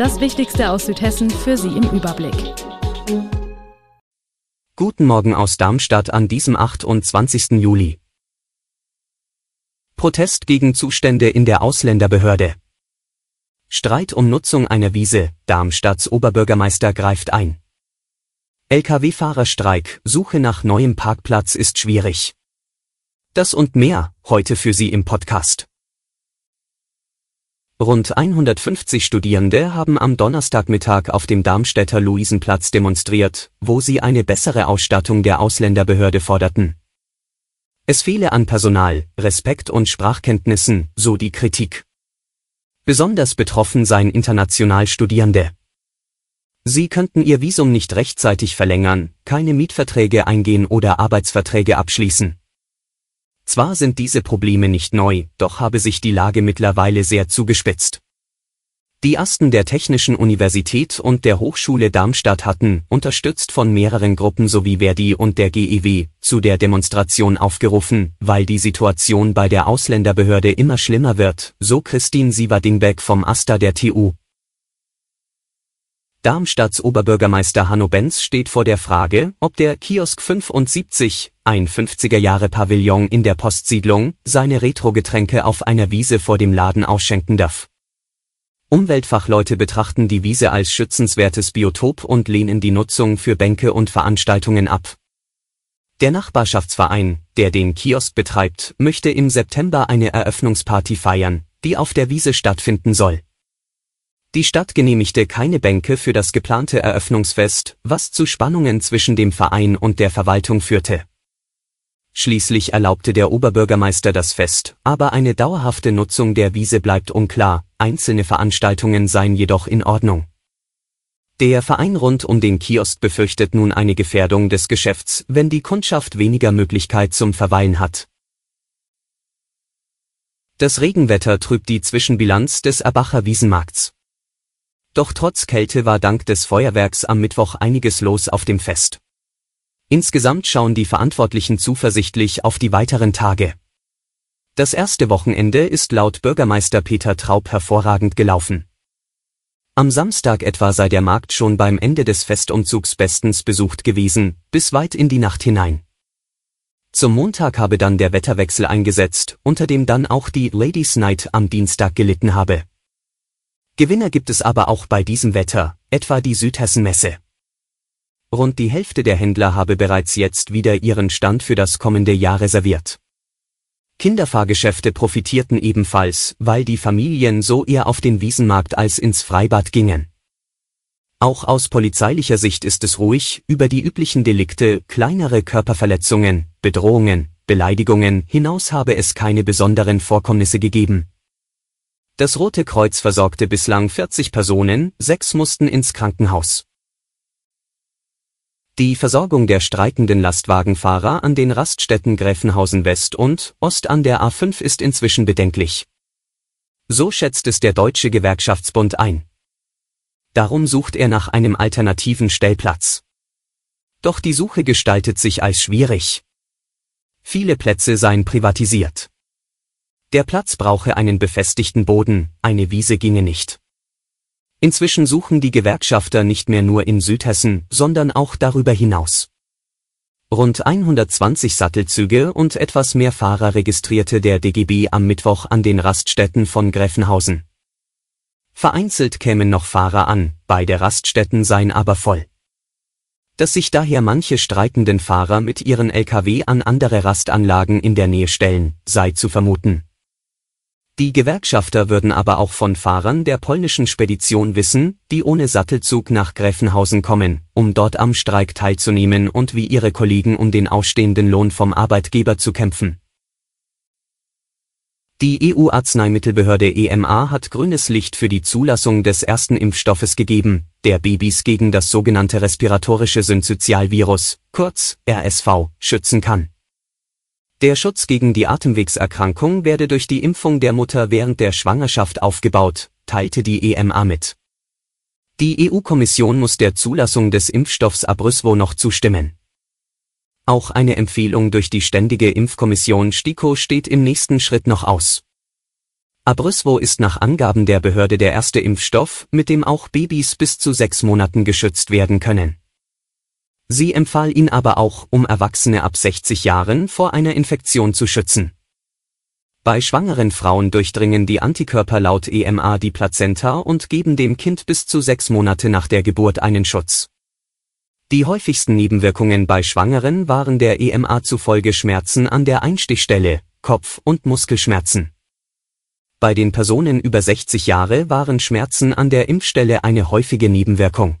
Das Wichtigste aus Südhessen für Sie im Überblick. Guten Morgen aus Darmstadt an diesem 28. Juli. Protest gegen Zustände in der Ausländerbehörde. Streit um Nutzung einer Wiese, Darmstadts Oberbürgermeister greift ein. Lkw-Fahrerstreik, Suche nach neuem Parkplatz ist schwierig. Das und mehr, heute für Sie im Podcast. Rund 150 Studierende haben am Donnerstagmittag auf dem Darmstädter Luisenplatz demonstriert, wo sie eine bessere Ausstattung der Ausländerbehörde forderten. Es fehle an Personal, Respekt und Sprachkenntnissen, so die Kritik. Besonders betroffen seien international Studierende. Sie könnten ihr Visum nicht rechtzeitig verlängern, keine Mietverträge eingehen oder Arbeitsverträge abschließen. Zwar sind diese Probleme nicht neu, doch habe sich die Lage mittlerweile sehr zugespitzt. Die Asten der Technischen Universität und der Hochschule Darmstadt hatten, unterstützt von mehreren Gruppen sowie Verdi und der GEW, zu der Demonstration aufgerufen, weil die Situation bei der Ausländerbehörde immer schlimmer wird, so Christine Sieverdingbeck vom AStA der TU. Darmstadts Oberbürgermeister Hanno Benz steht vor der Frage, ob der Kiosk 75, ein 50er-Jahre-Pavillon in der Postsiedlung, seine Retro-Getränke auf einer Wiese vor dem Laden ausschenken darf. Umweltfachleute betrachten die Wiese als schützenswertes Biotop und lehnen die Nutzung für Bänke und Veranstaltungen ab. Der Nachbarschaftsverein, der den Kiosk betreibt, möchte im September eine Eröffnungsparty feiern, die auf der Wiese stattfinden soll. Die Stadt genehmigte keine Bänke für das geplante Eröffnungsfest, was zu Spannungen zwischen dem Verein und der Verwaltung führte. Schließlich erlaubte der Oberbürgermeister das Fest, aber eine dauerhafte Nutzung der Wiese bleibt unklar, einzelne Veranstaltungen seien jedoch in Ordnung. Der Verein rund um den Kiosk befürchtet nun eine Gefährdung des Geschäfts, wenn die Kundschaft weniger Möglichkeit zum Verweilen hat. Das Regenwetter trübt die Zwischenbilanz des Erbacher Wiesenmarkts. Doch trotz Kälte war dank des Feuerwerks am Mittwoch einiges los auf dem Fest. Insgesamt schauen die Verantwortlichen zuversichtlich auf die weiteren Tage. Das erste Wochenende ist laut Bürgermeister Peter Traub hervorragend gelaufen. Am Samstag etwa sei der Markt schon beim Ende des Festumzugs bestens besucht gewesen, bis weit in die Nacht hinein. Zum Montag habe dann der Wetterwechsel eingesetzt, unter dem dann auch die Ladies Night am Dienstag gelitten habe. Gewinner gibt es aber auch bei diesem Wetter, etwa die Südhessen-Messe. Rund die Hälfte der Händler habe bereits jetzt wieder ihren Stand für das kommende Jahr reserviert. Kinderfahrgeschäfte profitierten ebenfalls, weil die Familien so eher auf den Wiesenmarkt als ins Freibad gingen. Auch aus polizeilicher Sicht ist es ruhig, über die üblichen Delikte, kleinere Körperverletzungen, Bedrohungen, Beleidigungen hinaus habe es keine besonderen Vorkommnisse gegeben. Das Rote Kreuz versorgte bislang 40 Personen, sechs mussten ins Krankenhaus. Die Versorgung der streikenden Lastwagenfahrer an den Raststätten Gräfenhausen West und Ost an der A5 ist inzwischen bedenklich. So schätzt es der Deutsche Gewerkschaftsbund ein. Darum sucht er nach einem alternativen Stellplatz. Doch die Suche gestaltet sich als schwierig. Viele Plätze seien privatisiert. Der Platz brauche einen befestigten Boden, eine Wiese ginge nicht. Inzwischen suchen die Gewerkschafter nicht mehr nur in Südhessen, sondern auch darüber hinaus. Rund 120 Sattelzüge und etwas mehr Fahrer registrierte der DGB am Mittwoch an den Raststätten von Gräfenhausen. Vereinzelt kämen noch Fahrer an, beide Raststätten seien aber voll. Dass sich daher manche streikenden Fahrer mit ihren Lkw an andere Rastanlagen in der Nähe stellen, sei zu vermuten. Die Gewerkschafter würden aber auch von Fahrern der polnischen Spedition wissen, die ohne Sattelzug nach Gräfenhausen kommen, um dort am Streik teilzunehmen und wie ihre Kollegen um den ausstehenden Lohn vom Arbeitgeber zu kämpfen. Die EU-Arzneimittelbehörde EMA hat grünes Licht für die Zulassung des ersten Impfstoffes gegeben, der Babys gegen das sogenannte respiratorische Synzytialvirus, kurz RSV, schützen kann. Der Schutz gegen die Atemwegserkrankung werde durch die Impfung der Mutter während der Schwangerschaft aufgebaut, teilte die EMA mit. Die EU-Kommission muss der Zulassung des Impfstoffs Abrysvo noch zustimmen. Auch eine Empfehlung durch die Ständige Impfkommission STIKO steht im nächsten Schritt noch aus. Abrysvo ist nach Angaben der Behörde der erste Impfstoff, mit dem auch Babys bis zu sechs Monaten geschützt werden können. Sie empfahl ihn aber auch, um Erwachsene ab 60 Jahren vor einer Infektion zu schützen. Bei schwangeren Frauen durchdringen die Antikörper laut EMA die Plazenta und geben dem Kind bis zu sechs Monate nach der Geburt einen Schutz. Die häufigsten Nebenwirkungen bei Schwangeren waren der EMA zufolge Schmerzen an der Einstichstelle, Kopf- und Muskelschmerzen. Bei den Personen über 60 Jahre waren Schmerzen an der Impfstelle eine häufige Nebenwirkung.